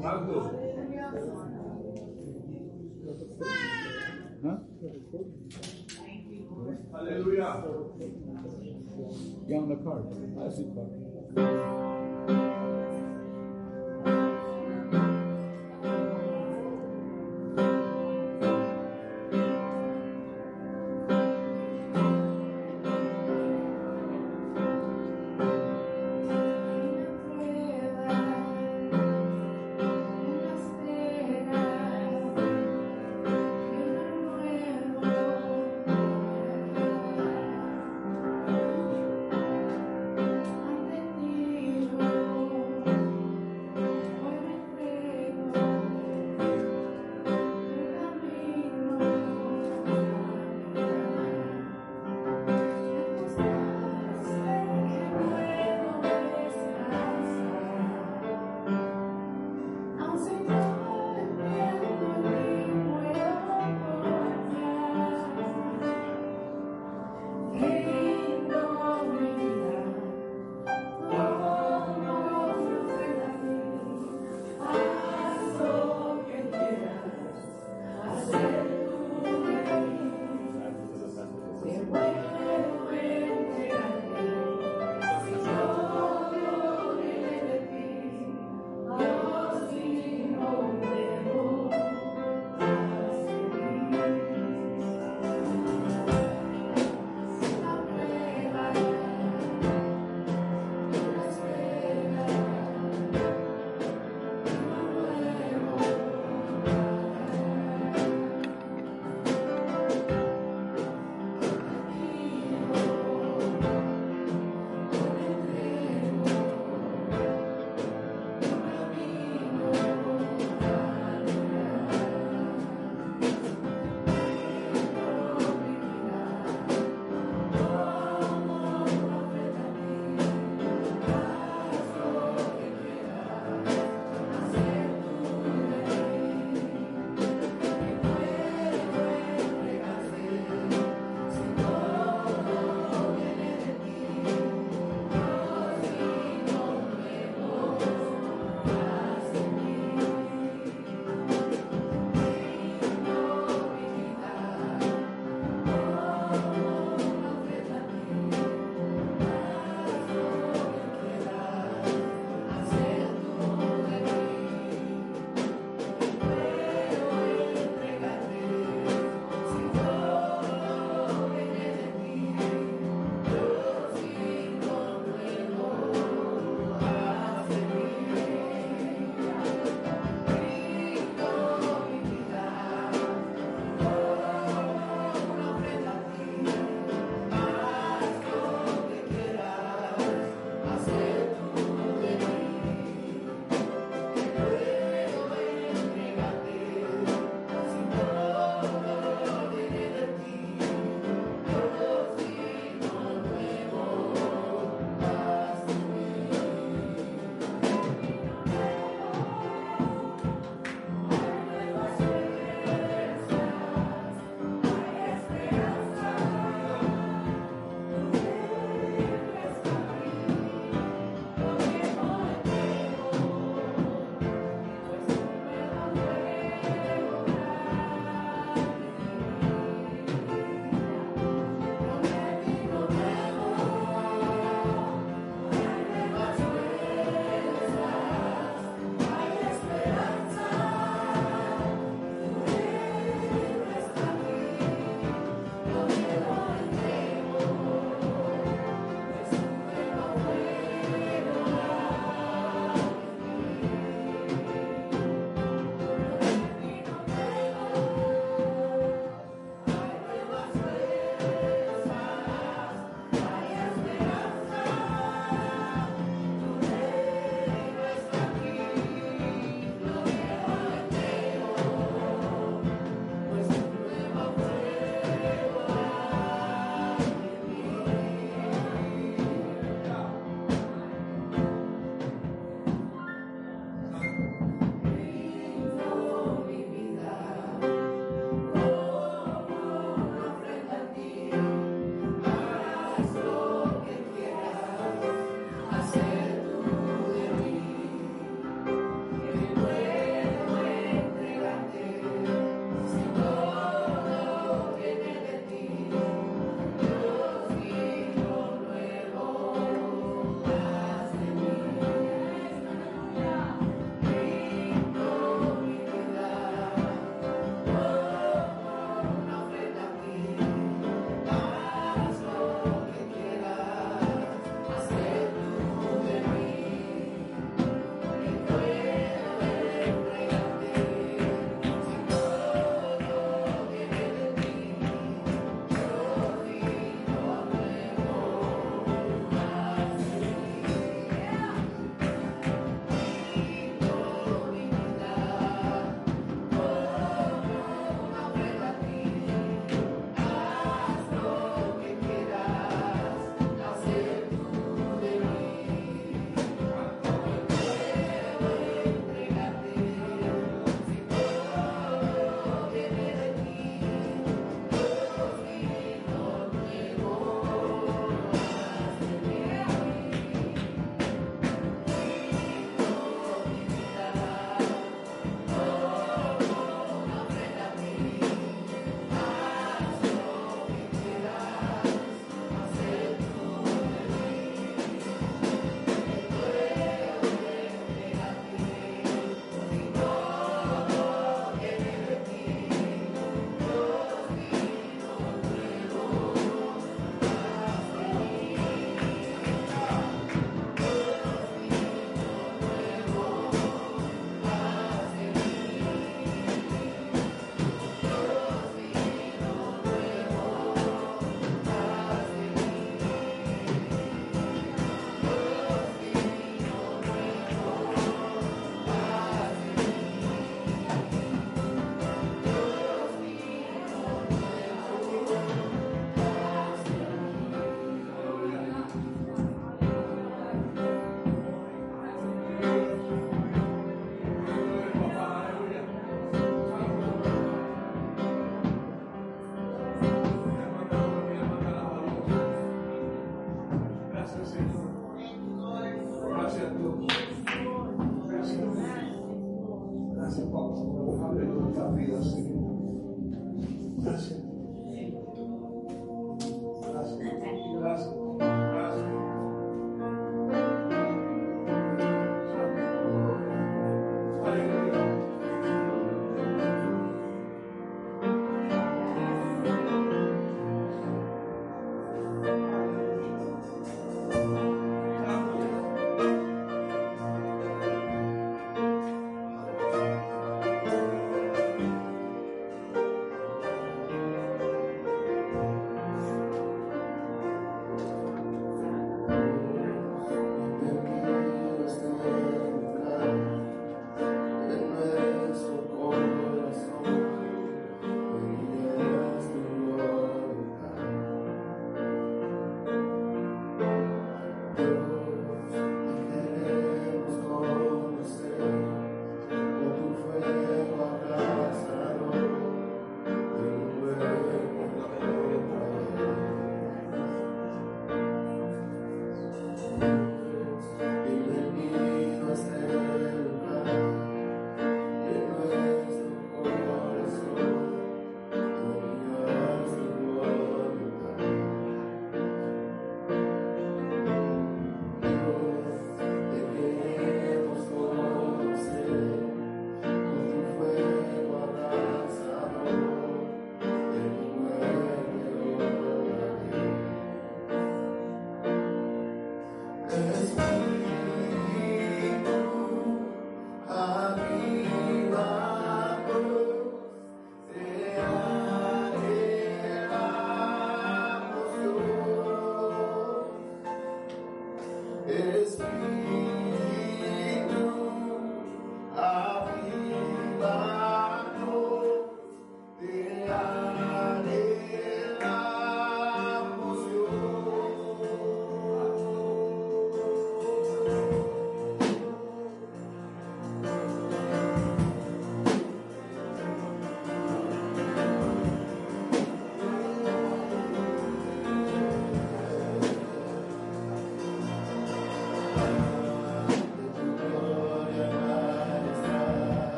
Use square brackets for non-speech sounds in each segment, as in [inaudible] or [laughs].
Huh? Hallelujah. Yeah, on the card. I see card.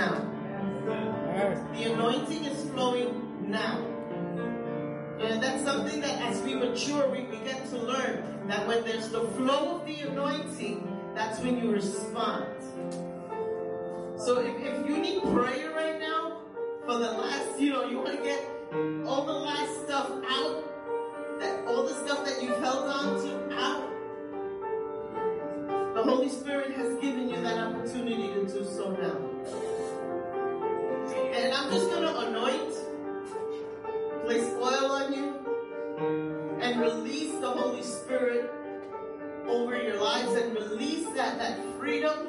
Now. The anointing is flowing now. And that's something that as we mature, we, get to learn that when there's the flow of the anointing, that's when you respond. So if, if you need prayer right now for the last, you know, you want to get all the last stuff out, that all the stuff that you've held on to out, the Holy Spirit has given you that opportunity to do so now. And I'm just going to anoint, place oil on you, and release the Holy Spirit over your lives and release that, that freedom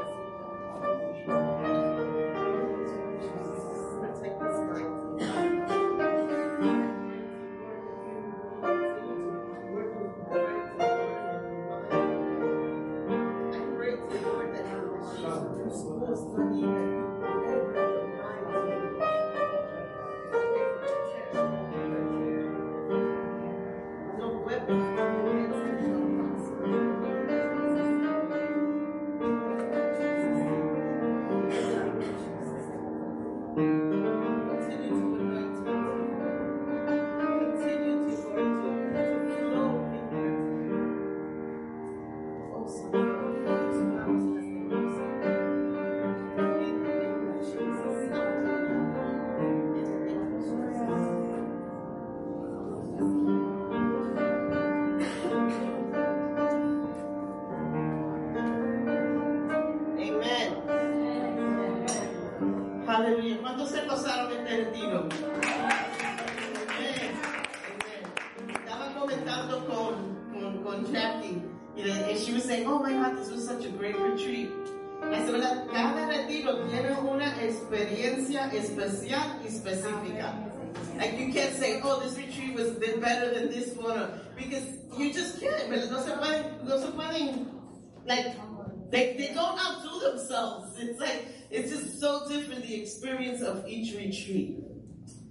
No pueden, like, they, they don't outdo themselves. It's like, it's just so different, the experience of each retreat.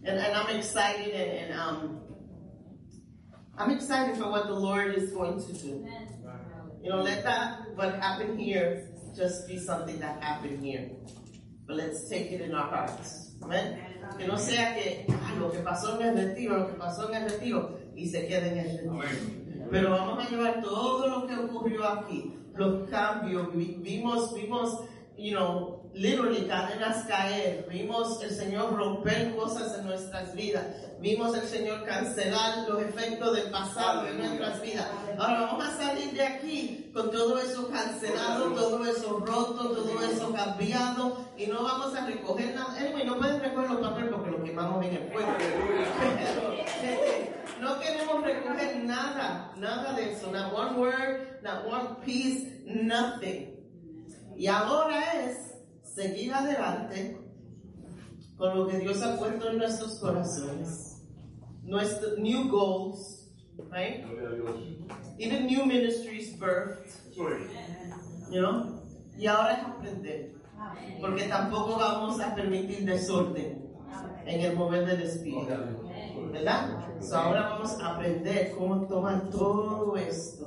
And, and I'm excited and, and um, I'm excited for what the Lord is going to do. You know, let that, what happened here, just be something that happened here. But let's take it in our hearts. Amen. Que no sea que ay, lo que pasó en el retiro, lo que pasó en el retiro, y se quede en el retiro. Pero vamos a llevar todo lo que ocurrió aquí, los cambios, vimos, vimos, you know, literally cadenas caer, vimos el Señor romper cosas en nuestras vidas, vimos el Señor cancelar los efectos del pasado en nuestras vidas. Ahora vamos a salir de aquí con todo eso cancelado, todo eso roto, todo eso cambiado y no vamos a recoger nada. Anyway, no pueden recoger los papeles porque lo quemamos en el fuego. [laughs] no queremos recoger nada, nada de eso, not one word, not one piece, nothing. Y ahora es seguir adelante con lo que Dios ha puesto en nuestros corazones. Nuestros new goals, right? Even new ministries birthed. You know? Y ahora es aprender. Porque tampoco vamos a permitir desorden en el mover del Espíritu. ¿Verdad? So ahora vamos a aprender cómo tomar todo esto.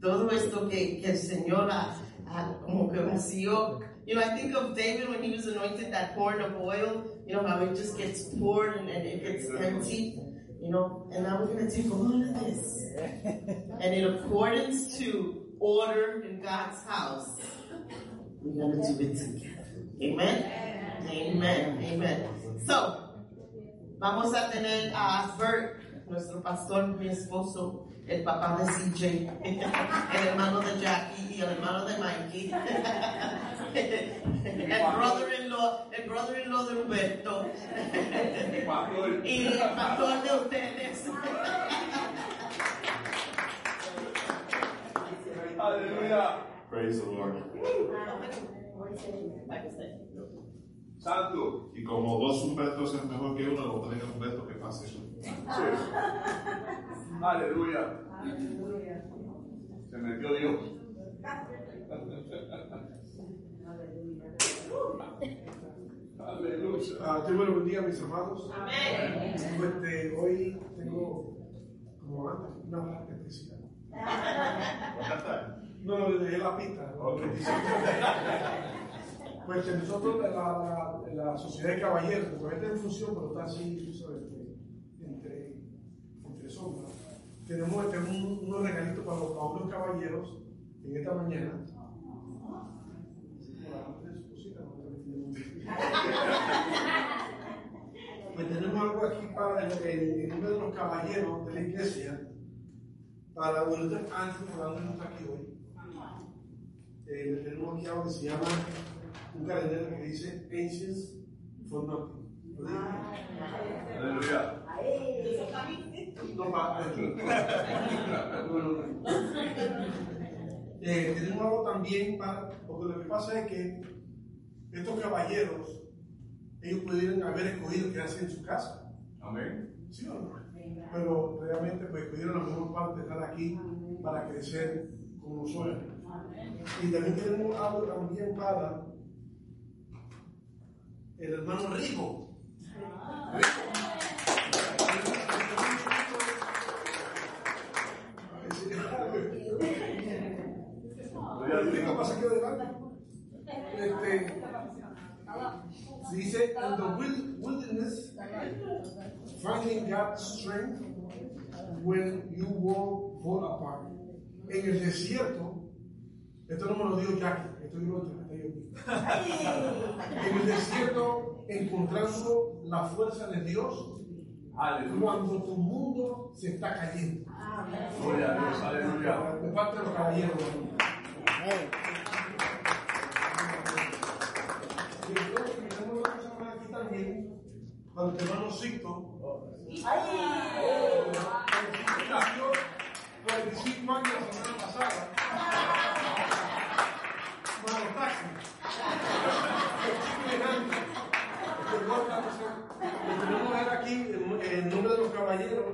Todo esto que, que el Señor ha, ha como que vació you know, I think of David when he was anointed that horn of oil, you know, how it just gets poured and, and it gets empty, you know, and now we're going to take all of this. [laughs] And in accordance to order in God's house, we're going to do it together. Amen? Amen. Amen. So, vamos a tener a Bert, nuestro pastor, mi esposo, el papá de CJ, [laughs] el hermano de Jackie y el hermano de Mikey. [laughs] el brother-in-law, el brother-in-law de Humberto y el pastor de ustedes. Aleluya. Praise the Lord. Santo. Y como dos Humbertos es mejor que uno, lo traiga Humberto que pase eso. Aleluya. Se metió Dios. [laughs] Aleluya. Ah, Dios me lo bendiga, mis hermanos. Amén. Pues, hoy tengo, como antes, una baja especial. No, no, le dejé la pista. Pues nosotros, la, la, la, sociedad de caballeros, todavía está en función, pero está así, tú sabes, entre, entre sombras. Tenemos, tenemos unos regalitos para los, para los caballeros en esta mañana. Pues tenemos algo aquí para el, uno de los caballeros de la iglesia, para Wilder Andrew, para donde está aquí hoy. Eh, tenemos aquí algo que se llama un calendario que dice Ancients for Nothing. Aleluya. No, eh, tenemos algo también para, porque lo que pasa es que estos caballeros, ellos pudieron haber escogido quedarse en su casa. Amén. ¿Sí o no? Pero realmente pues escogieron la mejor parte de estar aquí para crecer con nosotros. Y también tenemos algo también para el hermano Rico. Rico pasa aquí adelante. Este, dice, in the wilderness, finding God's strength when you walk fall apart. En el desierto, esto no me lo dijo Jackie, esto yo lo En el desierto, encontrando la fuerza de Dios cuando tu mundo se está cayendo. Gloria a Dios, aleluya. De parte de los caballeros. Al hermano Sixto, nació 45 años la semana pasada. Mano taxi. Tenemos él aquí en, nombre de los caballeros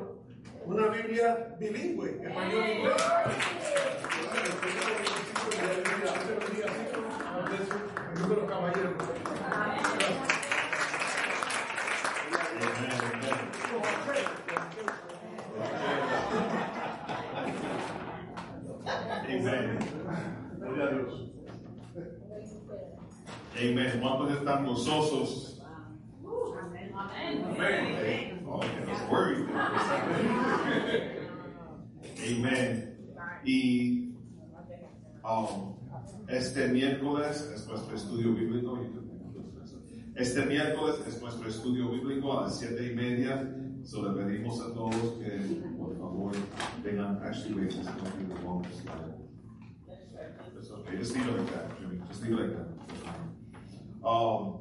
una Biblia bilingüe, español e inglés. De los caballeros. Amen. Gloria a Dios. Amen. ¿Cuántos están gozosos? Amén. Oh, nos worry. Amen. Y um, este miércoles es nuestro estudio bíblico. Este miércoles es nuestro estudio bíblico a las siete y media. So le pedimos a todos que por favor vengan. Actually, wait, going to be the longest slide. It's okay. Just leave it like that, Jimmy. Just leave it like that. Um,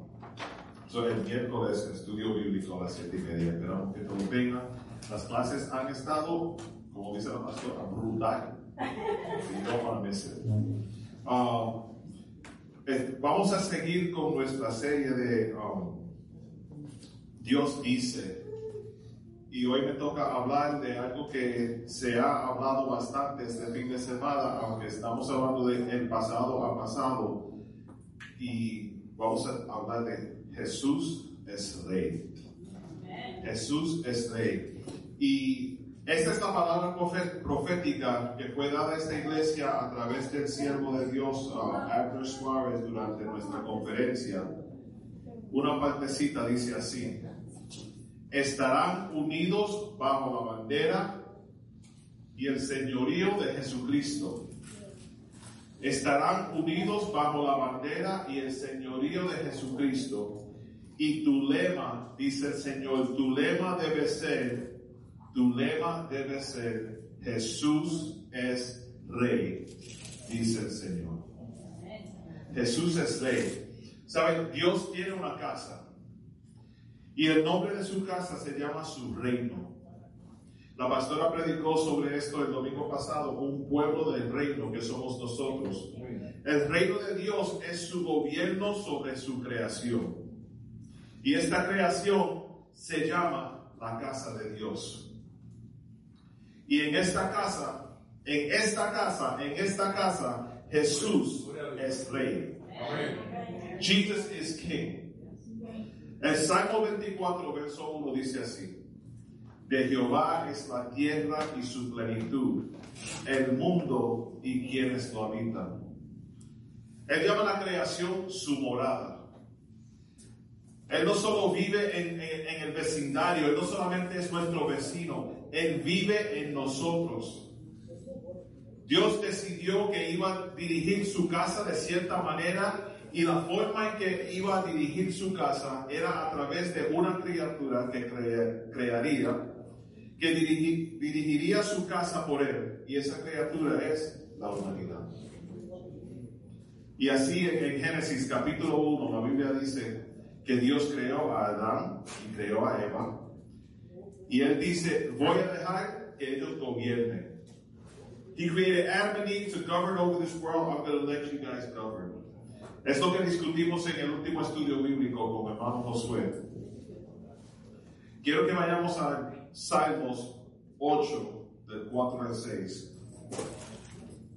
so el miércoles estudio bíblico a las siete y media. Esperamos que todos vengan. Las clases han estado, como dice la pastora, brutal. You don't want to miss vamos a seguir con nuestra serie de um, Dios dice. Y hoy me toca hablar de algo que se ha hablado bastante este fin de semana, aunque estamos hablando del pasado a pasado. Y vamos a hablar de Jesús es rey. Jesús es rey. Y esta es la palabra profética que fue dada a esta iglesia a través del siervo de Dios, uh, Suárez, durante nuestra conferencia. Una partecita dice así estarán unidos bajo la bandera y el señorío de Jesucristo. Estarán unidos bajo la bandera y el señorío de Jesucristo. Y tu lema, dice el Señor, tu lema debe ser, tu lema debe ser, Jesús es rey, dice el Señor. Jesús es rey. ¿Saben? Dios tiene una casa. Y el nombre de su casa se llama su reino. La pastora predicó sobre esto el domingo pasado, un pueblo del reino que somos nosotros. El reino de Dios es su gobierno sobre su creación. Y esta creación se llama la casa de Dios. Y en esta casa, en esta casa, en esta casa, Jesús es rey. Jesus is king. El Salmo 24, verso 1 dice así. De Jehová es la tierra y su plenitud, el mundo y quienes lo habitan. Él llama la creación su morada. Él no solo vive en- en el vecindario, Él no solamente es nuestro vecino, Él vive en nosotros. Dios decidió que iba a dirigir su casa de cierta manera y la forma en que iba a dirigir su casa era a través de una criatura que crea- crearía, que dirigi- dirigiría su casa por él. Y esa criatura es la humanidad. Y así en Génesis capítulo 1 la Biblia dice que Dios creó a Adán y creó a Eva. Y él dice, voy a dejar que ellos gobiernen. He created Adam and Eve to govern over this world. I'm going to let you guys govern. Es lo que discutimos en el último estudio bíblico con hermano Josué. Quiero que vayamos a Salmos 8, del 4 al 6.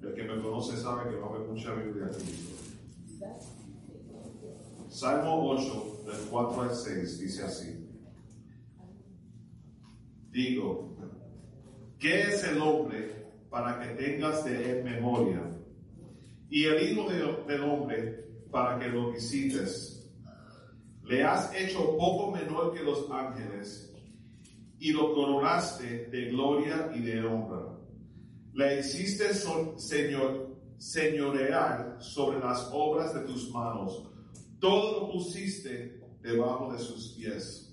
El que me conoce sabe que va a haber mucha Biblia aquí. Salmo 8, del 4 al 6, dice así. Digo, ¿qué es el hombre para que tengas de él memoria? Y el Hijo de- del Hombre para que lo visites. Le has hecho poco menor que los ángeles y lo coronaste de gloria y de honra. Le hiciste son- señor, señorear sobre las obras de tus manos. Todo lo pusiste debajo de sus pies.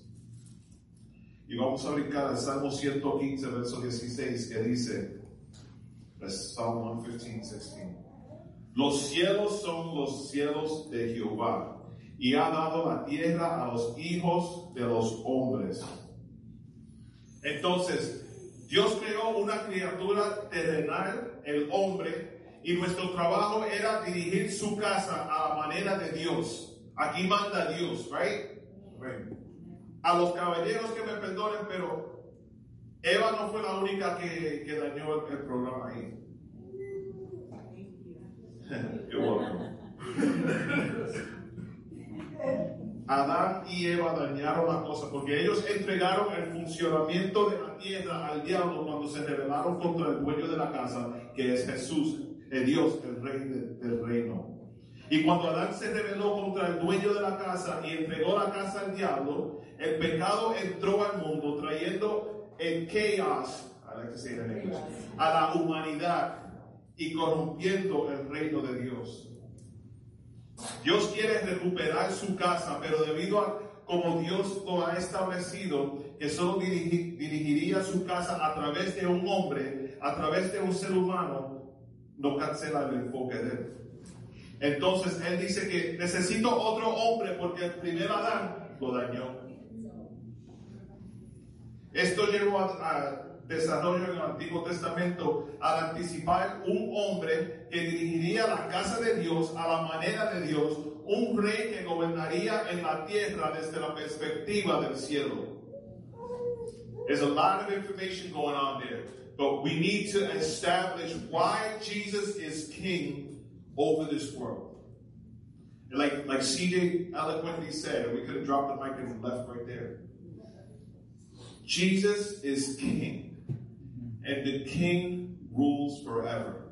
Y vamos a brincar al Salmo 115, verso 16, que dice, Psalm 115, 16. Los cielos son los cielos de Jehová, y ha dado la tierra a los hijos de los hombres. Entonces, Dios creó una criatura terrenal, el hombre, y nuestro trabajo era dirigir su casa a la manera de Dios. Aquí manda Dios, right? A los caballeros que me perdonen, pero Eva no fue la única que, que dañó el, el programa ahí. [laughs] You're welcome. Adán y Eva dañaron la cosa porque ellos entregaron el funcionamiento de la tierra al diablo cuando se rebelaron contra el dueño de la casa, que es Jesús, el Dios, el rey de- del reino. Y cuando Adán se rebeló contra el dueño de la casa y entregó la casa al diablo, el pecado entró al mundo trayendo el chaos, I like to say it in English, a la humanidad y corrompiendo el reino de Dios. Dios quiere recuperar su casa, pero debido a como Dios lo ha establecido, que solo dirigi- dirigiría su casa a través de un hombre, a través de un ser humano, no cancela el enfoque de él. Entonces él dice que necesito otro hombre porque el primer Adán lo dañó. Esto llevó a desarrollo en el Antiguo Testamento al anticipar un hombre que dirigiría la casa de Dios a la manera de Dios, un rey que gobernaría en la tierra desde la perspectiva del cielo. There's a lot of information going on there, but we need to establish why Jesus is king over this world. Like, like CJ eloquently said, we could have dropped the mic and left right there. Jesus is king, and the king rules forever.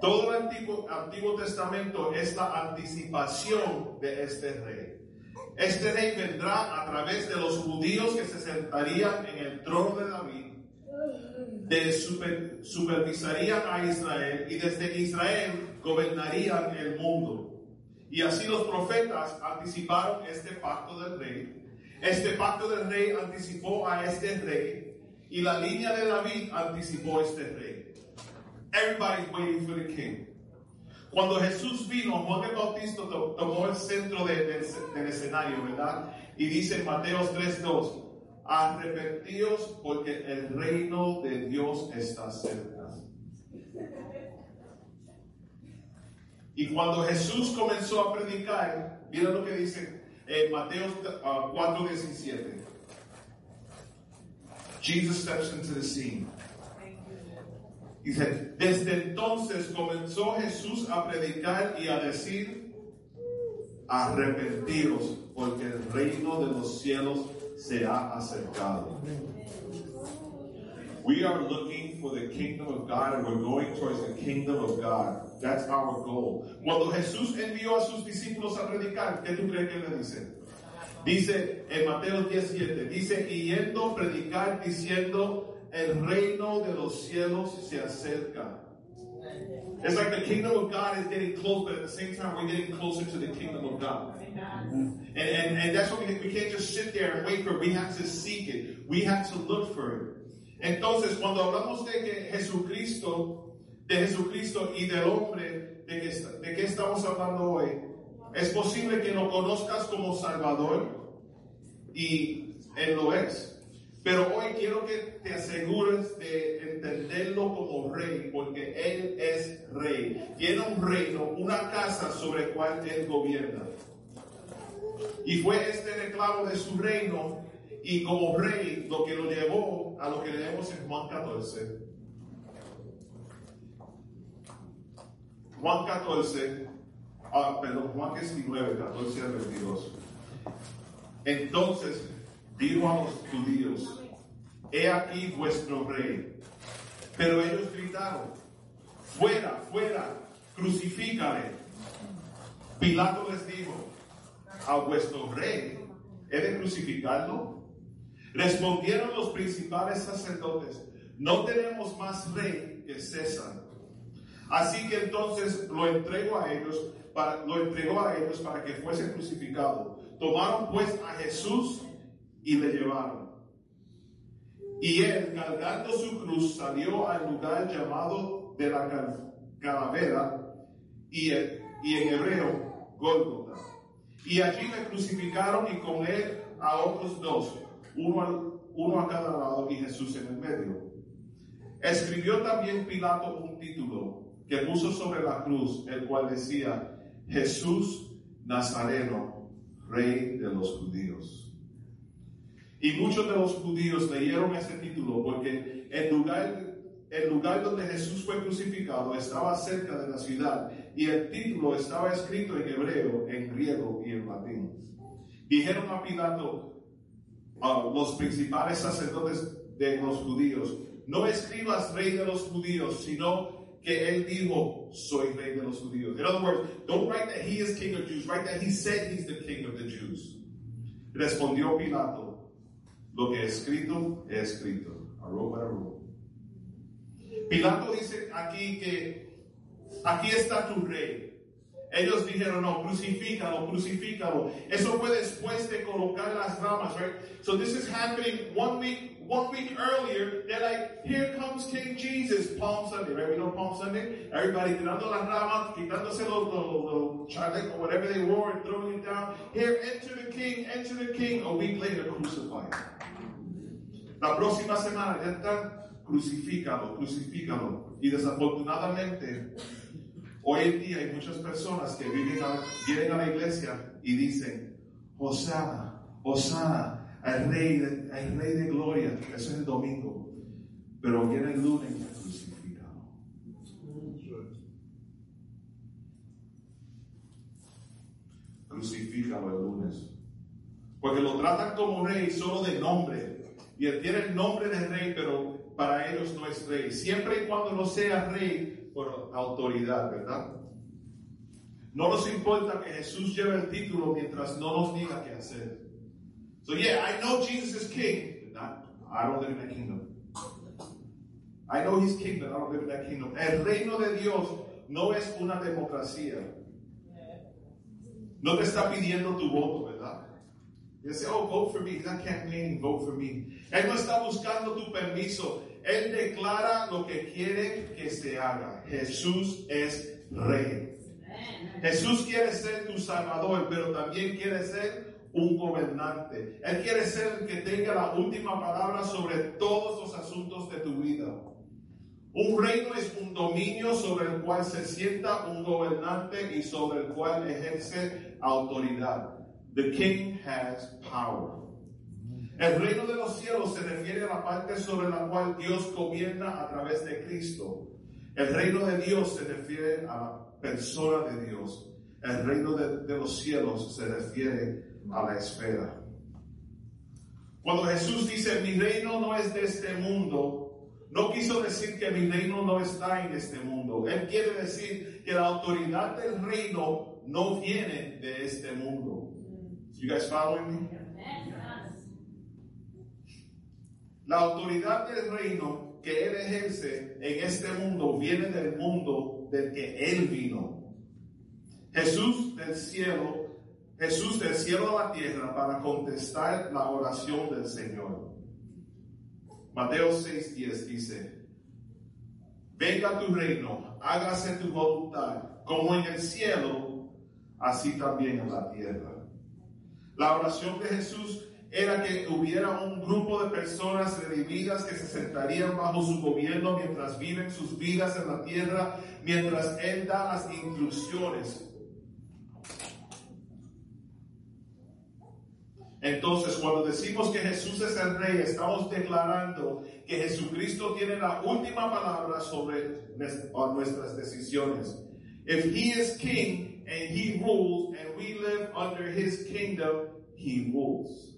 Todo el Antiguo, Antiguo Testamento es la anticipación de este rey. Este rey vendrá a través de los judíos que se sentarían en el trono de David, de super- supervisarían a Israel y desde Israel gobernarían el mundo. Y así los profetas anticiparon este pacto del rey. Este pacto del rey anticipó a este rey y la línea de David anticipó este rey. Everybody's waiting for the king. Cuando Jesús vino, Juan el Bautista to- tomó el centro de- del del escenario, ¿verdad? Y dice en Mateo 3:2, arrepentíos porque el reino de Dios está cerca. Y cuando Jesús comenzó a predicar, mira lo que dice en Mateo uh, 4:17. Jesus steps into the scene. Dice, desde entonces comenzó Jesús a predicar y a decir, arrepentiros, porque el reino de los cielos se ha acercado. We are looking for the kingdom of God and we're going towards the kingdom of God. That's our goal. Cuando Jesús envió a sus discípulos a predicar, ¿qué tú crees que le dice? Dice en Mateo 17, dice, y yendo predicar diciendo, el reino de los cielos se acerca. It's like the kingdom of God is getting close, but at the same time, we're getting closer to the kingdom of God. And, and, and that's what we, we can't just sit there and wait for it. We have to seek it. We have to look for it. Entonces, cuando hablamos de que Jesucristo, de Jesucristo y del hombre, de que, de qué estamos hablando hoy, es posible que lo conozcas como Salvador y Él lo es. Pero hoy quiero que te asegures de entenderlo como rey, porque Él es rey. Tiene un reino, una casa sobre cual Él gobierna. Y fue este reclamo de su reino y como rey lo que lo llevó a lo que leemos en Juan 14. Juan 14, ah, perdón, Juan 19, 14 al 22. Entonces dijo a los judíos, he aquí vuestro rey. Pero ellos gritaron, fuera, fuera, crucifícale. Pilato les dijo, a vuestro rey, ¿he de crucificarlo? Respondieron los principales sacerdotes, no tenemos más rey que César. Así que entonces lo entregó a ellos, lo entregó a ellos para que fuese crucificado. Tomaron pues a Jesús y le llevaron. Y él, cargando su cruz, salió al lugar llamado de la cal- calavera y, y en hebreo Gólgota. Y allí le crucificaron y con él a otros dos, uno a cada lado y Jesús en el medio. Escribió también Pilato un título que puso sobre la cruz, el cual decía, Jesús Nazareno, Rey de los judíos. Y muchos de los judíos leyeron ese título porque el lugar, el lugar donde Jesús fue crucificado estaba cerca de la ciudad y el título estaba escrito en hebreo, en griego y en latín. Dijeron a Pilato, a los principales sacerdotes de los judíos, no escribas rey de los judíos, sino que él dijo, soy rey de los judíos. In other words, don't write that he is king of Jews, write that he said he's the king of the Jews. Respondió Pilato, lo que he escrito, he escrito. I wrote what I wrote. Pilato dice aquí que aquí está tu rey. Ellos dijeron, no, crucifícalo, crucifícalo. Eso fue después de colocar las ramas, right? So this is happening one week, one week earlier. They're like, here comes King Jesus, Palm Sunday, right? We know Palm Sunday. Everybody tirando las ramas, quitándose los, los, los chalecos, whatever they wore and throwing it down. Here, enter the King, enter the King. A week later, crucified. La próxima semana ya están, crucifícalo, crucifícalo. Y desafortunadamente, hoy en día hay muchas personas que vienen a- vienen a la iglesia y dicen, Hosana, Hosana, al rey, rey de gloria. Eso es el domingo. Pero viene el lunes y crucifícalo. Crucifícalo el lunes. Porque lo tratan como rey solo de nombre. Y él tiene el nombre de rey, pero para ellos no es rey. Siempre y cuando no sea rey por autoridad, ¿verdad? No nos importa que Jesús lleve el título mientras no nos diga qué hacer. So yeah, I know Jesus is king. but not- I don't live in that kingdom. I know he's king, but I don't live in that kingdom. El reino de Dios no es una democracia. No te está pidiendo tu voto, ¿verdad? Y dice, oh, vote for me. He's not campaigning, vote for me. Él no está buscando tu permiso. Él declara lo que quiere que se haga. Jesús es rey. Jesús quiere ser tu salvador, pero también quiere ser un gobernante. Él quiere ser el que tenga la última palabra sobre todos los asuntos de tu vida. Un reino es un dominio sobre el cual se sienta un gobernante y sobre el cual ejerce autoridad. The king has power. El reino de los cielos se refiere a la parte sobre la cual Dios gobierna a través de Cristo. El reino de Dios se refiere a la persona de Dios. El reino de, de los cielos se refiere a la esfera. Cuando Jesús dice, mi reino no es de este mundo, no quiso decir que mi reino no está en este mundo. Él quiere decir que la autoridad del reino no viene de este mundo. You guys following me? La autoridad del reino que Él ejerce en este mundo viene del mundo del que Él vino. Jesús del cielo, Jesús del cielo a la tierra para contestar la oración del Señor. Mateo 6:10 dice, venga tu reino, hágase tu voluntad, como en el cielo, así también en la tierra. La oración de Jesús era que hubiera un grupo de personas redimidas que se sentarían bajo su gobierno mientras viven sus vidas en la tierra, mientras Él da las instrucciones. Entonces, cuando decimos que Jesús es el rey, estamos declarando que Jesucristo tiene la última palabra sobre nuestras decisiones. If he is king and he rules and we live under his kingdom, he rules.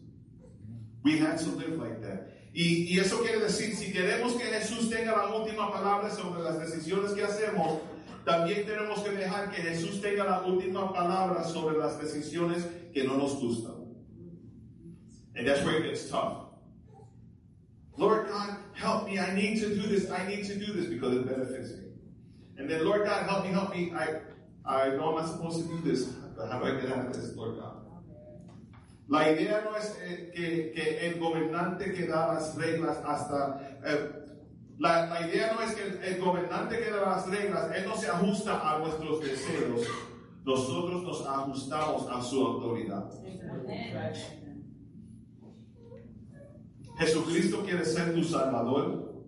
We have to live like that. Y, y, eso quiere decir, si queremos que Jesús tenga la última palabra sobre las decisiones que hacemos, también tenemos que dejar que Jesús tenga la última palabra sobre las decisiones que no nos gustan. And that's where it gets tough. Lord God, help me. I need to do this. I need to do this because it benefits me. And then, Lord God, help me, help me. I, I know I'm not supposed to do this, but how do I get out of this, Lord God? La idea no es eh, que, que, el gobernante que da las reglas hasta... Eh, la, la, idea no es que el, el, gobernante que da las reglas, él no se ajusta a nuestros deseos. nosotros nos ajustamos a su autoridad. Jesucristo quiere ser tu Salvador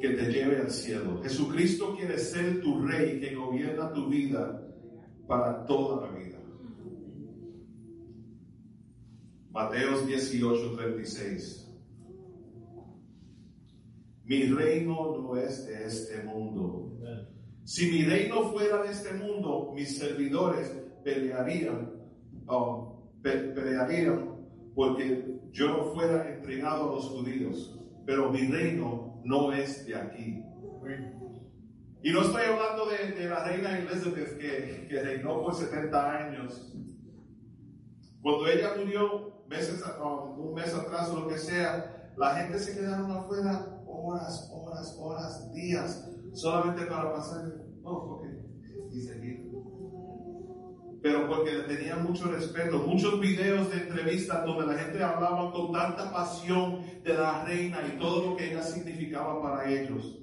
que te lleve al cielo. Jesucristo quiere ser tu Rey que gobierna tu vida para toda la vida. Mateos 18, 36. Mi reino no es de este mundo. Si mi reino fuera de este mundo, mis servidores pelearían, oh, pelearían porque yo fuera entregado a los judíos. Pero mi reino no es de aquí. Y no estoy hablando de, la reina Elizabeth que, reinó por 70 años. Cuando ella murió, meses, un mes atrás o lo que sea, la gente se quedaron afuera horas, horas, horas, días, solamente para pasar. Pero porque le tenían mucho respeto, muchos videos de entrevistas donde la gente hablaba con tanta pasión de la reina y todo lo que ella significaba para ellos.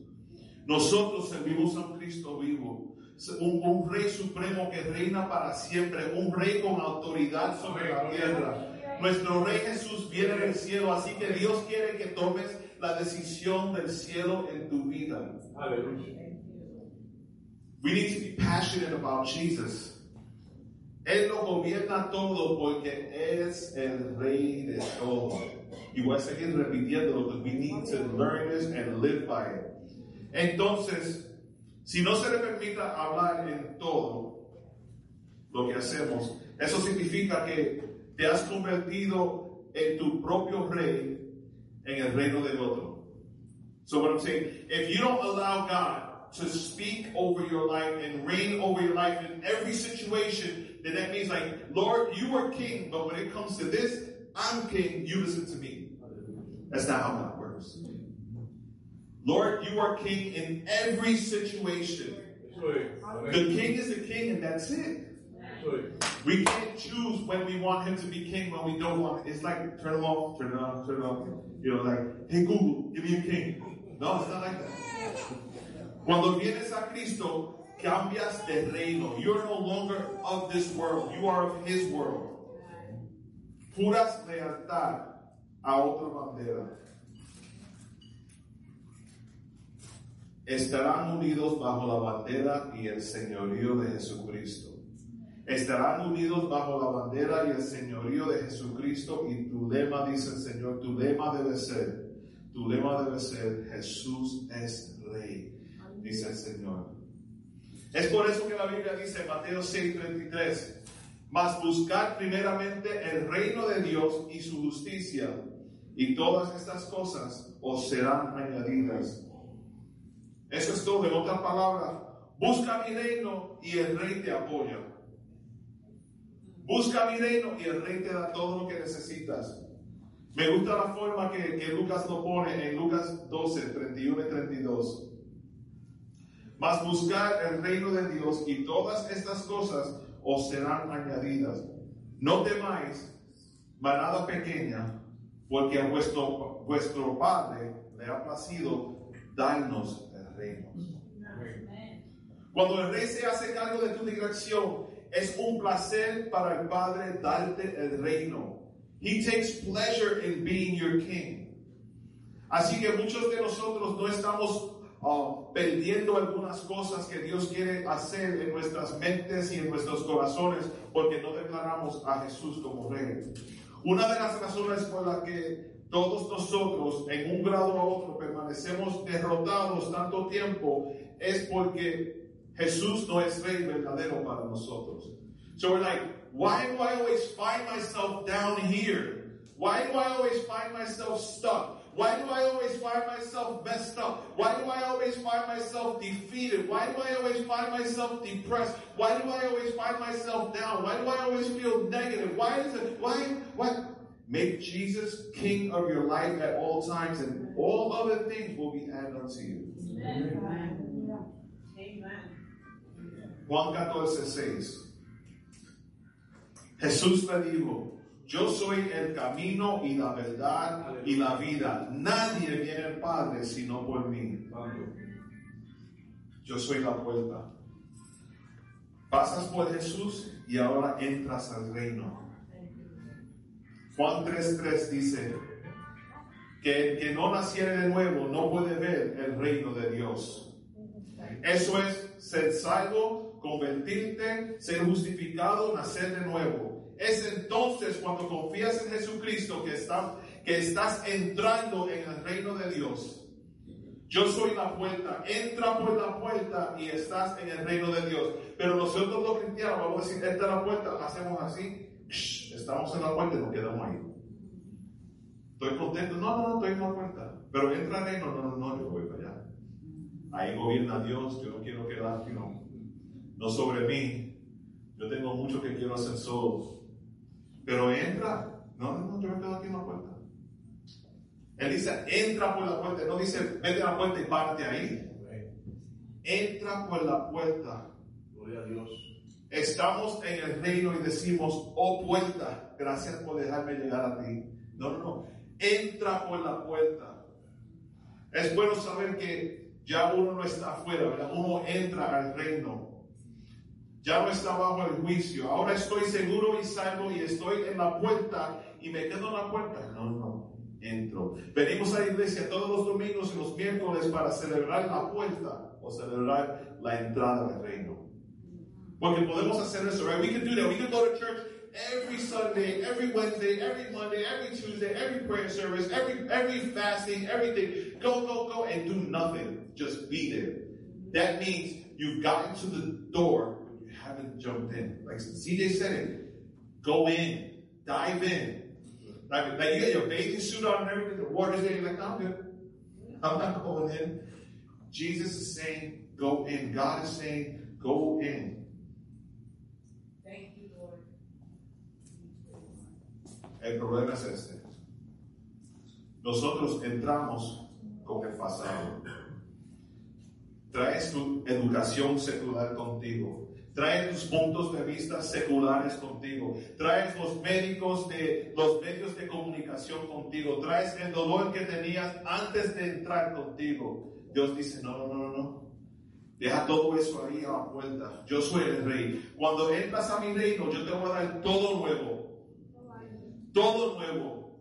Nosotros servimos a un Cristo vivo, un, un, rey supremo que reina para siempre, un rey con autoridad sobre la tierra. Nuestro rey Jesús viene del cielo, así que Dios quiere que tomes la decisión del cielo en tu vida. We need to be passionate about Jesus. Él lo gobierna todo porque es el rey de todo. Y voy a seguir repitiéndolo, we need to learn this and live by it. Entonces, si no se le permita hablar en todo lo que hacemos, eso significa que te has convertido en tu propio rey en el reino del otro. So what I'm saying, if you don't allow God to speak over your life and reign over your life in every situation, then that means like, Lord, you are king, but when it comes to this, I'm king, you listen to me. That's not how God works. Lord, you are king in every situation. The king is the king and that's it. We can't choose when we want him to be king, when we don't want it. It's like turn him off, turn it on, turn it off. You know, like, hey Google, give me a king. No, it's not like that. Cuando vienes a Cristo, cambias de reino. You are no longer of this world. You are of his world. Juras lealtad a otra bandera. Estarán unidos bajo la bandera y el señorío de Jesucristo estarán unidos bajo la bandera y el señorío de Jesucristo y tu lema, dice el Señor, tu lema debe ser, tu lema debe ser, Jesús es rey, dice el Señor. Es por eso que la Biblia dice, Mateo 6:33, mas buscar primeramente el reino de Dios y su justicia, y todas estas cosas os serán añadidas. Eso es todo, en otras palabras, busca mi reino y el rey te apoya. Busca mi reino y el rey te da todo lo que necesitas. Me gusta la forma que, que Lucas lo pone en Lucas 12, 31 y 32. Mas buscar el reino de Dios y todas estas cosas os serán añadidas. No temáis, manada pequeña, porque a vuestro, vuestro Padre le ha placido darnos el reino. Cuando el rey se hace cargo de tu dirección, es un placer para el Padre darte el reino. He takes pleasure in being your king. Así que muchos de nosotros no estamos perdiendo algunas cosas que Dios quiere hacer en nuestras mentes y en nuestros corazones porque no declaramos a Jesús como rey. Una de las razones por las que todos nosotros en un grado u otro permanecemos derrotados tanto tiempo es porque Jesús no es rey verdadero para nosotros. So we're like, why do I always find myself down here? Why do I always find myself stuck? Why do I always find myself messed up? Why do I always find myself defeated? Why do I always find myself depressed? Why do I always find myself down? Why do I always feel negative? Why is it, why, why? Make Jesus king of your life at all times and all other things will be added unto you. Amen. Amen. Juan 14, 6. Jesús le dijo, yo soy el camino y la verdad y la vida. Nadie viene al Padre sino por mí. Yo soy la puerta. Pasas por Jesús y ahora entras al reino. Juan 3.3 dice que el que no naciere de nuevo no puede ver el reino de Dios. Eso es ser salvo, convertirte, ser justificado, nacer de nuevo. Es entonces cuando confías en Jesucristo que, está, que estás entrando en el reino de Dios. Yo soy la puerta, entra por la puerta y estás en el reino de Dios. Pero nosotros los cristianos vamos a decir, esta es la puerta, hacemos así, estamos en la puerta y nos quedamos ahí. Estoy contento, no, no, no, estoy en la puerta. Pero entra al reino, no, no, no, yo voy para allá. Ahí gobierna Dios, yo no quiero quedar, no, no sobre mí. Yo tengo mucho que quiero hacer solo. Pero entra, no, no, no, yo me quedo aquí en la puerta. Él dice, entra por la puerta. No dice, vete a la puerta y parte ahí. Entra por la puerta. Gloria a Dios. Estamos en el reino y decimos, oh puerta, gracias por dejarme llegar a ti. No, no, no. Entra por la puerta. Es bueno saber que ya uno no está afuera, ¿verdad? Uno entra al reino. Ya no está bajo el juicio. Ahora estoy seguro y salvo y estoy en la puerta y me quedo en la puerta. No, no entro. Venimos a la iglesia todos los domingos y los miércoles para celebrar la puerta o celebrar la entrada al reino. Porque podemos hacer eso, right? We can do that. We can go to church every Sunday, every Wednesday, every Monday, every Tuesday, every prayer service, every every fasting, everything. Go, go, go, and do nothing. Just be there. That means you've gotten to the door, haven't jumped in. Like CJ said it. Go in, dive in, like, like you got your bathing suit on and everything, the water's there, you're like, I'm good. [laughs] I'm not going in. Jesus is saying, go in. God is saying, go in. Thank you, Lord. El problema es este. Nosotros entramos con el pasado. Traes tu educación secular contigo. Trae tus puntos de vista seculares contigo. Traes los médicos de los medios de comunicación contigo. Traes el dolor que tenías antes de entrar contigo. Dios dice, no, no, no, no. Deja todo eso ahí a la puerta. Yo soy el rey. Cuando entras a mi reino, yo te voy a dar todo nuevo. Todo nuevo.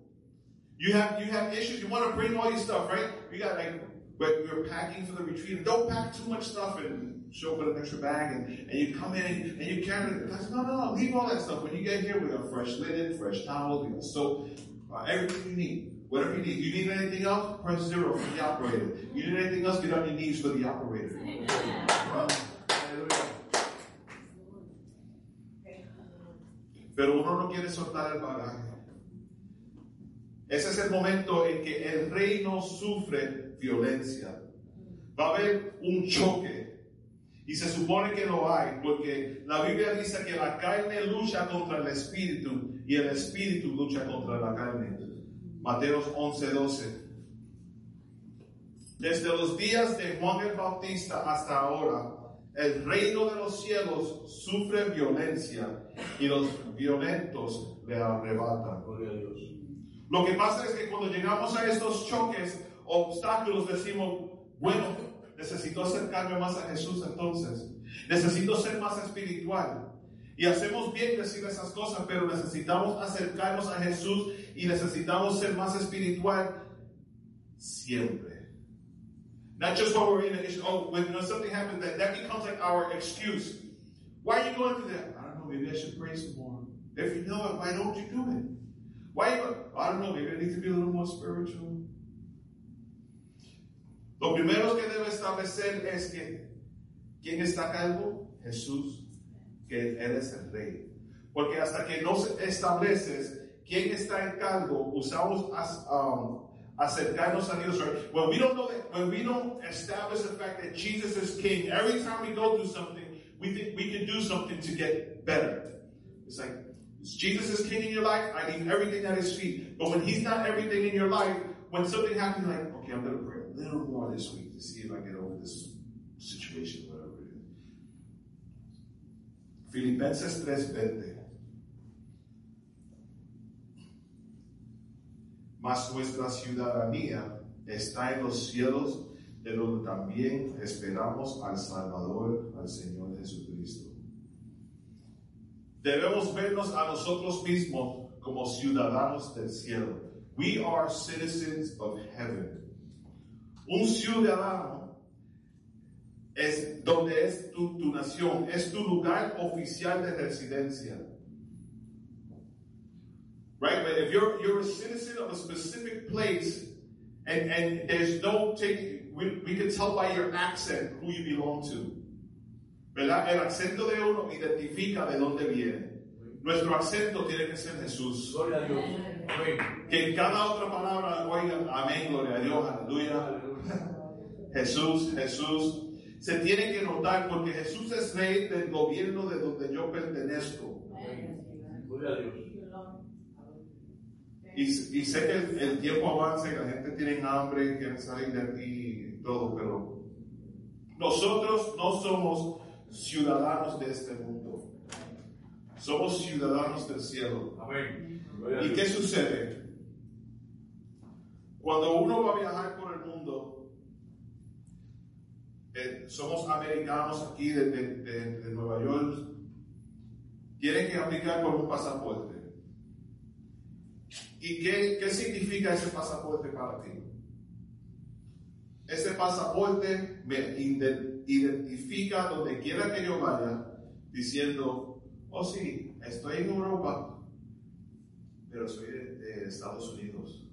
You have you have issues. You want to bring all your stuff, right? You got like, but you're packing for the retreat. Don't pack too much stuff and show up with an extra bag and, and you come in and you carry it. I said, no, no, no, leave all that stuff. When you get here, we got fresh linen, fresh towels, we got soap, uh, everything you need. Whatever you need. You need anything else? Press zero for the operator. You need anything else? Get on your knees for the operator. Pero uno no quiere soltar el bagaje. Ese es el momento en que el reino sufre violencia. Va a haber un choque y se supone que lo hay, porque la Biblia dice que la carne lucha contra el espíritu y el espíritu lucha contra la carne. Mateos 11:12. Desde los días de Juan el Bautista hasta ahora, el reino de los cielos sufre violencia y los violentos le arrebatan. Lo que pasa es que cuando llegamos a estos choques, obstáculos, decimos, bueno, necesito acercarme más a Jesús entonces. Necesito ser más espiritual. Y hacemos bien decir esas cosas, pero necesitamos acercarnos a Jesús y necesitamos ser más espiritual siempre. Not just when we're in an issue. Oh, when something happens, that, becomes like our excuse. Why are you going through that? I don't know. Maybe I should pray some more. If you know it, why don't you do it? Why? You, I don't know. Maybe I need to be a little more spiritual. Lo primero que debe establecer es que, ¿quién está calvo? Jesús, que Él es el rey. Porque hasta que no estableces quién está en cargo, usamos um, acercarnos a Dios. When we don't know when we don't establish the fact that Jesus is King, every time we go through something, we think we can do something to get better. It's like, Jesus is King in your life, I need everything at His feet. But when He's not everything in your life, when something happens, like, okay, I'm going to pray a little more this week to see if I get over this situation, whatever it is. Filipenses 3:20. Mas nuestra ciudadanía está en los cielos, de donde también esperamos al Salvador, al Señor Jesucristo. Debemos vernos a nosotros mismos como ciudadanos del cielo. We are citizens of heaven. Un ciudadano es donde es tu, tu nación, es tu lugar oficial de residencia. Right? But if you're you're a citizen of a specific place and, and there's no taking we, we can tell by your accent who you belong to. ¿Verdad? El acento de uno identifica de dónde viene. Nuestro acento tiene que ser Jesús. Gloria a Dios. Que en cada otra palabra oigan amén, gloria a Dios, aleluya. Jesús, Jesús. Se tiene que notar porque Jesús es rey del gobierno de donde yo pertenezco. Gloria a Dios. Y, y sé que el, el tiempo avanza y la gente tiene hambre y quiere salir de aquí y todo, pero nosotros no somos ciudadanos de este mundo. Somos ciudadanos del cielo. Amén. ¿Y qué sucede? Cuando uno va a viajar por el mundo, eh, somos americanos aquí de, de- de- de Nueva York, tienen que aplicar por un pasaporte. ¿Y qué, qué significa ese pasaporte para ti? Ese pasaporte me identifica donde quiera que yo vaya, diciendo, oh sí, estoy en Europa, pero soy de, Estados Unidos.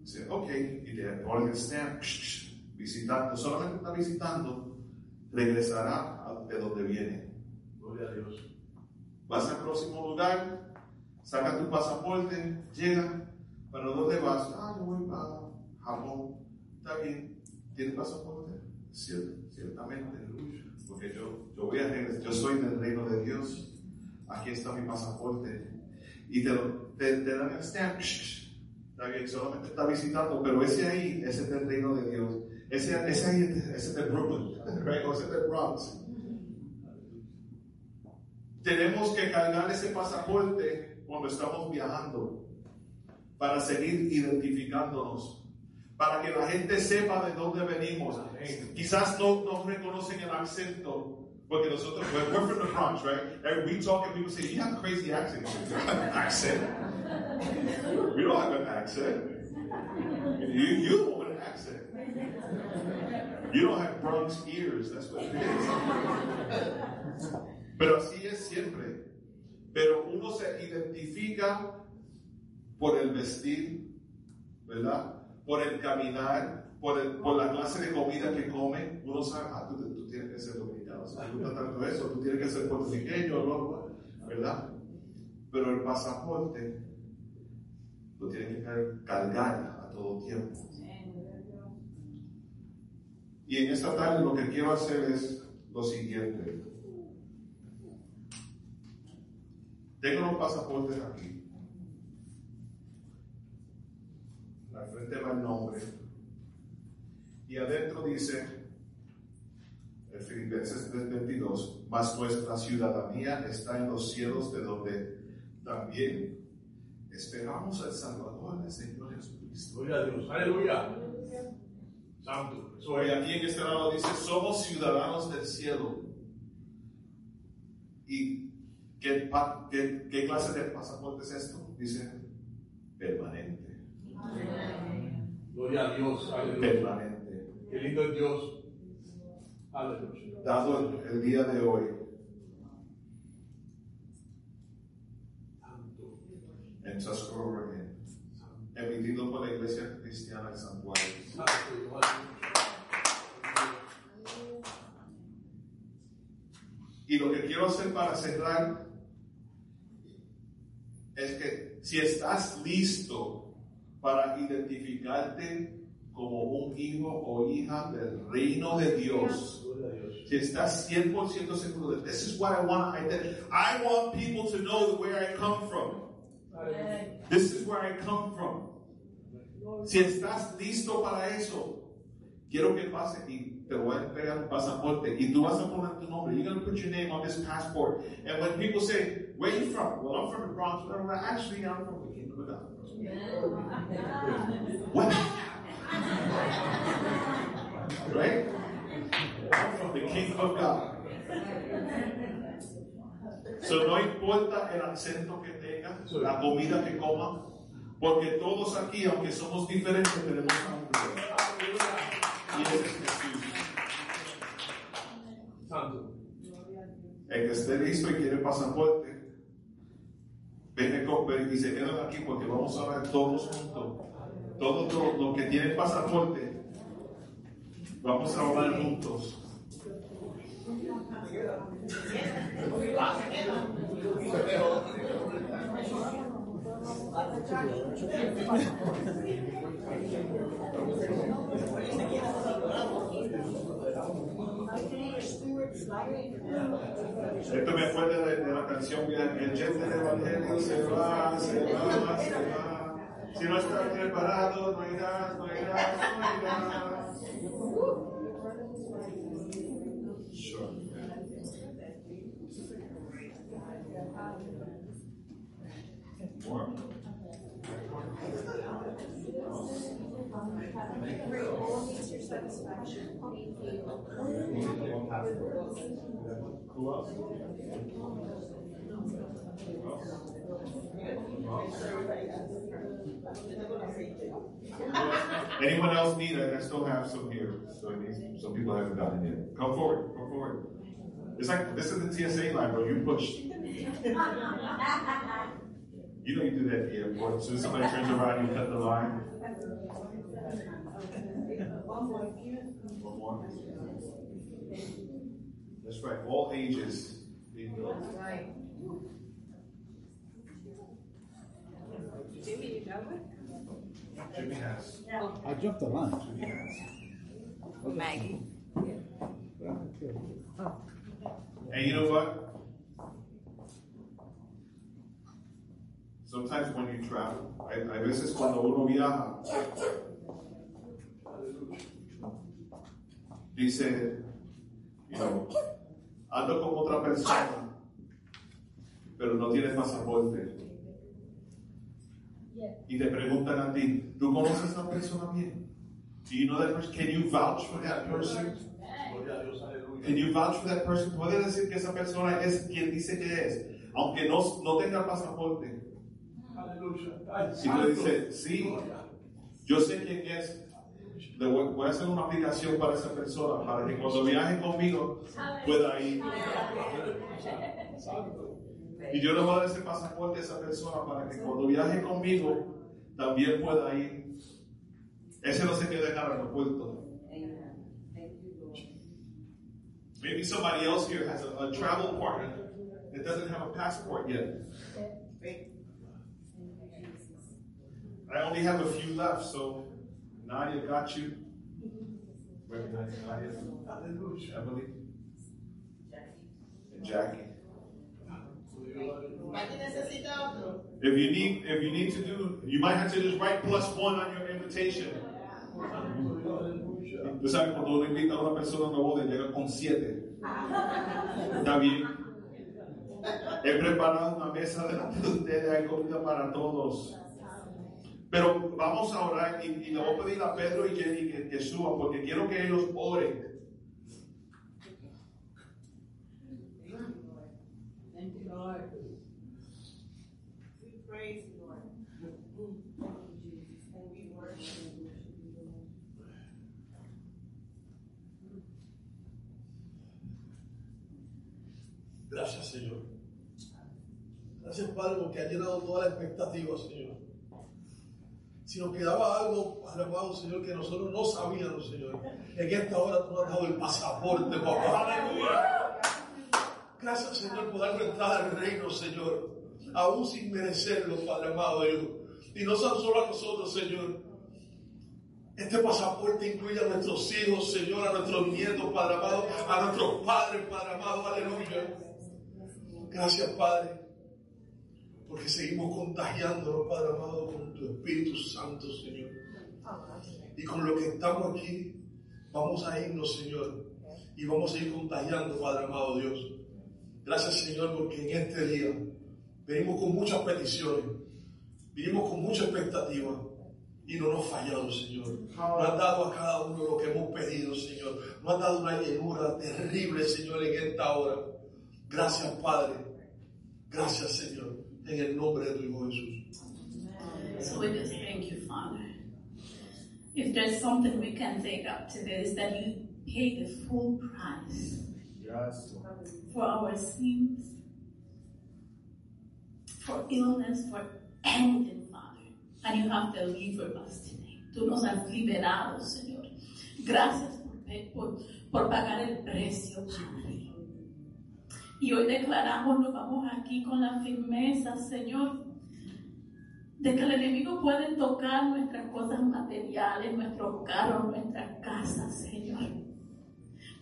Dice, ok, y le ponen el stamp, visitando, solamente está visitando, regresará de donde viene. Gloria a Dios. Vas al próximo lugar, saca tu pasaporte, llega, ¿para dónde vas? Ah, yo voy para Japón. Está bien, ¿tienes pasaporte? Cierto, ciertamente, porque yo, yo voy a regresar, yo soy del reino de Dios. Aquí está mi pasaporte. Y te, te, te dan el stamp. Está bien, solamente está visitando, pero ese ahí, ese es del reino de Dios. Ese, ese ese es del Brooklyn, right? o ese es Bronx. Tenemos que cargar ese pasaporte cuando estamos viajando para seguir identificándonos, para que la gente sepa de dónde venimos. Quizás no nos reconocen el acento, porque nosotros, we're, we're from the Bronx, right? And we talk and people say, you have a crazy accent. [laughs] Accent. We don't have an accent. You, you don't have an accent. You don't have Bronx ears, that's what it is. Pero así es siempre. Pero uno se identifica por el vestir, ¿verdad? Por el caminar, por, el- por la clase de comida que come. Uno sabe, ah, tú, tú tienes que ser dominicano, si te gusta tanto eso, tú tienes que ser puertorriqueño, ¿no? ¿verdad? Pero el pasaporte lo tienes que car- cargar a todo tiempo. Y en esta tarde lo que quiero hacer es lo siguiente. Tengo los pasaportes aquí. Al frente va el nombre. Y adentro dice, el Filipenses 3:22, mas nuestra ciudadanía está en los cielos de donde también esperamos al Salvador, el Señor Jesucristo. Gloria a Dios. Aleluya. Santo. Es. aquí en este lado dice, somos ciudadanos del cielo. ¿Y qué, pa- qué- qué clase de pasaporte es esto? Dice, permanente. Gloria a Dios. Aleluya. Permanente. Qué lindo es Dios. Aleluya. Dado el, el día de hoy, Santo. en en- emitido por la Iglesia Cristiana de San Juan. Y lo que quiero hacer para cerrar es que si estás listo para identificarte como un hijo o hija del reino de Dios, si estás 100% seguro de this is what I want identify. I want people to know where I come from. This is where I come from. Si estás listo para eso, quiero que pase y te voy a entregar un pasaporte y tú vas a poner tu nombre. You're going to put your name on this passport. And when people say, where are you from? Well, I'm from the Bronx. Well, actually, I'm from the Kingdom of God. What? right? I'm from the Kingdom of God. So, no importa el acento que tenga, la comida que coma, porque todos aquí, aunque somos diferentes, tenemos hambre. Y ese es Jesús. Santo. El que esté listo y quiere pasaporte, venga con- ven y se quedan aquí porque vamos a ver todos juntos. Todos los, los que tienen pasaporte, vamos a hablar juntos. Esto me acuerda de, de la canción mira, El jet del evangelio se va, se va, se va. Si no estás preparado, no irás, no irás, no irás. Sure. Anyone else need it? I still have some here. So I need, some people haven't gotten it. Come forward, come forward. It's like this is the TSA line, bro. You push. [laughs] You know you do that at the airport. As soon as somebody turns around, you cut the line. One more. That's right. All ages need those. Right. Jimmy, you know it? Jimmy has. Yeah. I jumped the line. Jimmy has. Maggie. And you know what? Sometimes when you travel, hay, hay veces cuando uno viaja, dice, you know, ando con otra persona, pero no tienes pasaporte. Y te preguntan a ti, ¿tú conoces a esa persona bien? Do you know that person? Can you vouch for that person? Can you vouch for that person? Puede decir que esa persona es quien dice que es, aunque no, no tenga pasaporte. Si tú dices, sí, yo sé quién es, le voy, voy a hacer una aplicación para esa persona, para que cuando viaje conmigo pueda ir. Y yo le voy a dar ese pasaporte a esa persona para que cuando viaje conmigo también pueda ir. Ese no se quede en el aeropuerto. Maybe somebody else here has a, a travel partner that doesn't have a passport yet. I only have a few left, so Nadia got you. Recognize Nadia, Aleluya. Emily, and Jackie. ¿Alguien necesita otro? If you need, if you need to do, you might have to just write plus one on your invitation. Aleluya. Tú sabes, cuando uno invita a una persona a una boda, llega con siete. Está bien. He preparado una mesa delante de ustedes, hay comida para todos. Pero vamos a orar y, y le voy a pedir a Pedro y Jenny que, que suban, porque quiero que ellos oren. Thank you, Lord. We praise you, Lord. And we worship you. Gracias, Señor. Gracias, Padre, porque ha llenado toda la expectativa, Señor. Si nos quedaba algo, Padre amado, Señor, que nosotros no sabíamos, Señor, en esta hora tú nos has dado el pasaporte, papá. Aleluya. Gracias, Señor, por darnos entrada al reino, Señor, aún sin merecerlo, Padre amado Dios. Y no tan solo a nosotros, Señor. Este pasaporte incluye a nuestros hijos, Señor, a nuestros nietos, Padre amado, a nuestros padres, Padre amado, aleluya. Gracias, Padre, porque seguimos contagiándonos, Padre amado, con tu Espíritu Santo, Señor. Y con lo que estamos aquí, vamos a irnos, Señor, y vamos a ir contagiando, Padre amado Dios. Gracias, Señor, porque en este día venimos con muchas peticiones, venimos con mucha expectativa. Y no nos has fallado, Señor. Nos has dado a cada uno lo que hemos pedido, Señor. Nos has dado una llenura terrible, Señor, en esta hora. Gracias, Padre, Gracias, Señor, en el nombre de tu Hijo Jesús. So we just thank you, Father. If there's something we can take up today, is that you pay the full price for our sins, for illness, for anything, Father. And you have delivered us today. Tú nos has liberado, Señor. Gracias por, por, por pagar el precio, Padre. Y hoy declaramos, nos vamos aquí con la firmeza, Señor, de que el enemigo puede tocar nuestras cosas materiales, nuestros carros, nuestras casas, Señor.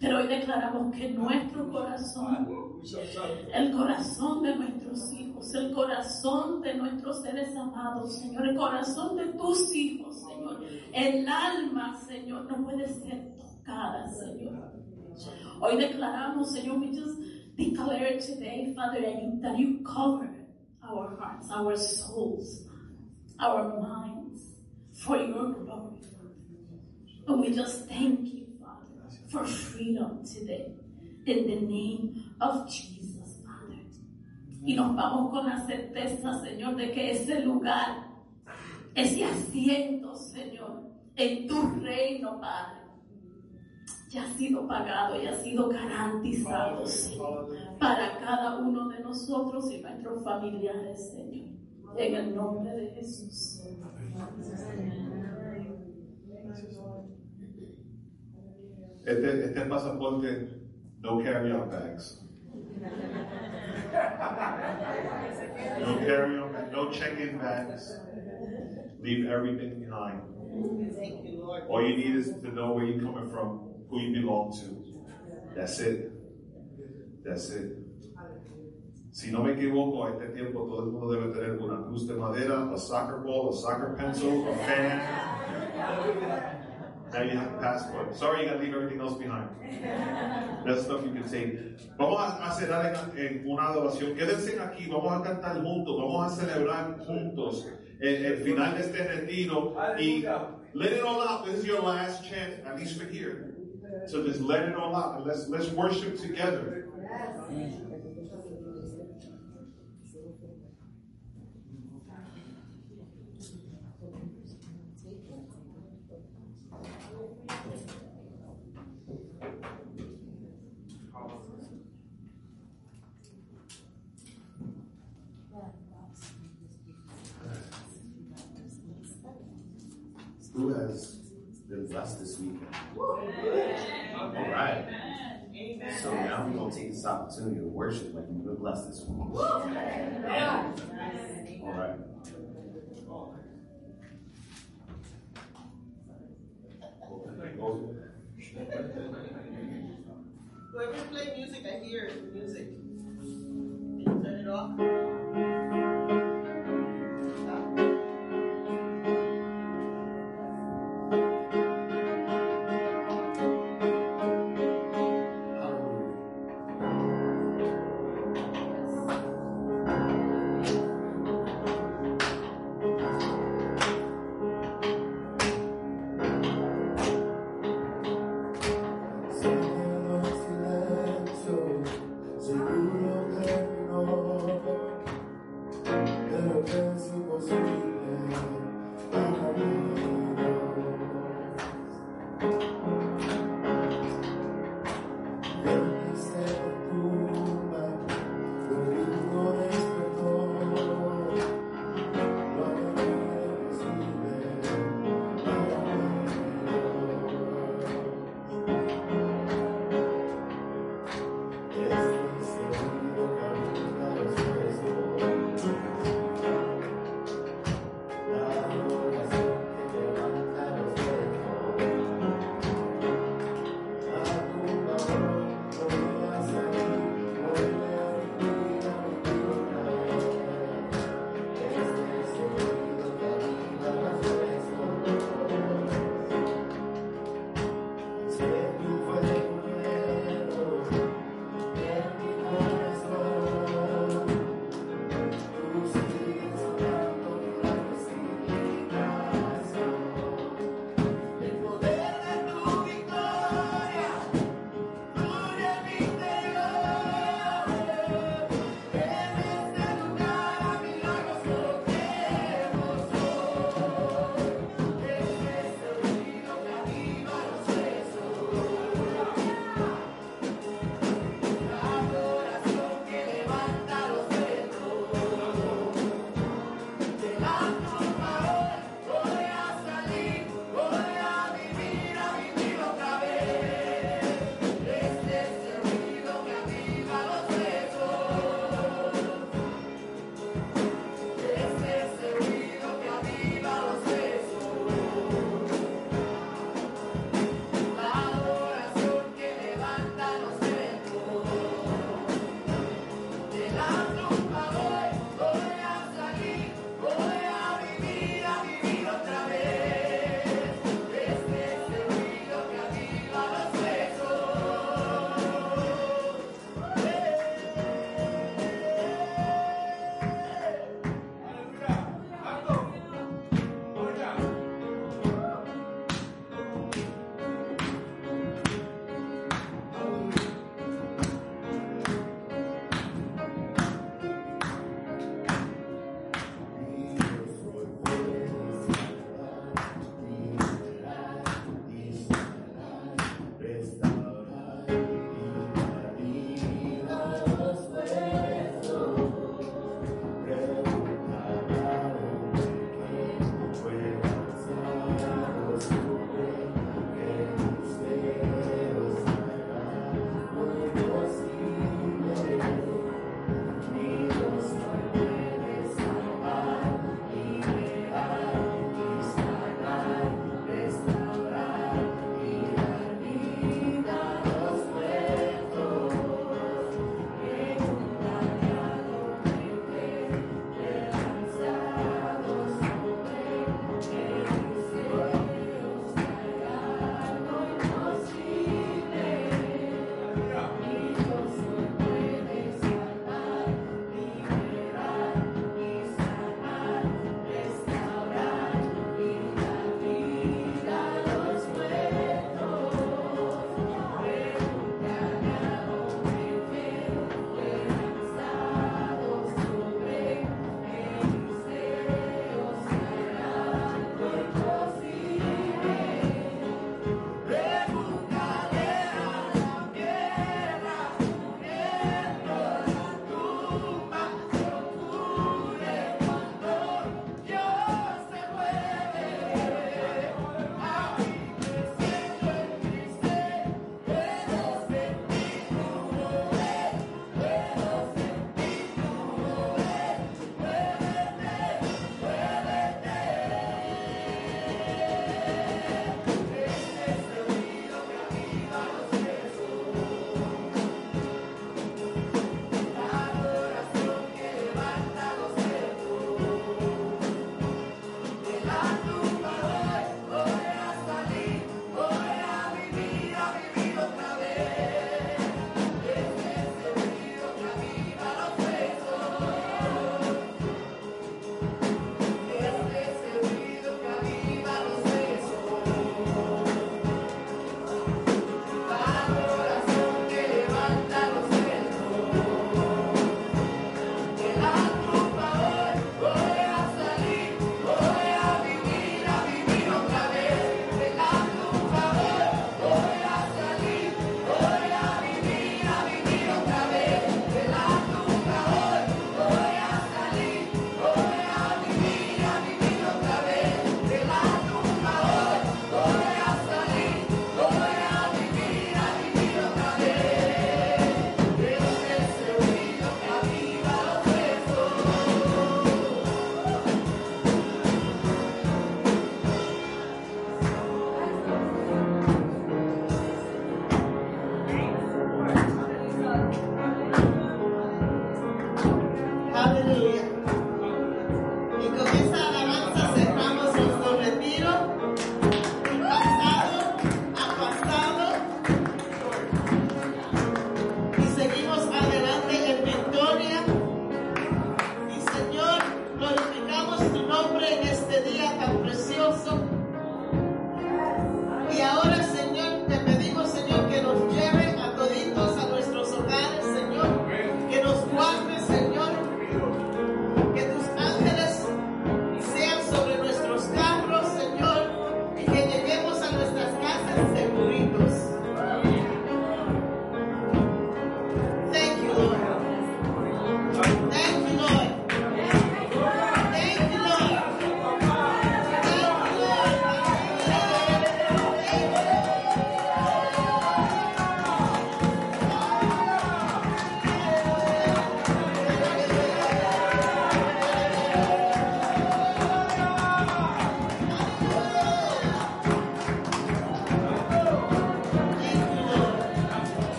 Pero hoy declaramos que nuestro corazón, el corazón de nuestros hijos, el corazón de nuestros seres amados, Señor, el corazón de tus hijos, Señor, el alma, Señor, no puede ser tocada, Señor. Hoy declaramos, Señor, just declare today, Father, that you, that you cover our hearts, our souls, our minds for your glory. And we just thank you, Father, for freedom today. In the name of Jesus, Father. Y nos vamos con la certeza, Señor, de que ese lugar, ese asiento, Señor, en tu reino, Padre, ya ha sido pagado y ha sido garantizado, Señor, para cada uno de nosotros y nuestros familiares, Señor. En el nombre de Jesús. Este, este pasaporte, no carry on bags. No carry on bags, no check-in bags. Leave everything behind. Thank you, Lord. All you need is to know where you're coming from, who you belong to. That's it. That's it. Si no me equivoco, a este tiempo todo el mundo debe tener una cruz de madera, a soccer ball, a soccer pencil, a fan. Now you have a passport. Sorry, you gotta leave everything else behind. That's stuff you can take. Vamos a, cerrar en una adoración. Quédense aquí, vamos a cantar juntos, vamos a celebrar juntos el, el final de este retiro. Y let it all out. This is your last chance, at least for here. So just let it all out and let's let's worship together. Who has blessed this weekend? All right. So now we're going to take this opportunity to worship like you've been blessed this week. All right. Whoever play music, I hear music. Can you turn it off?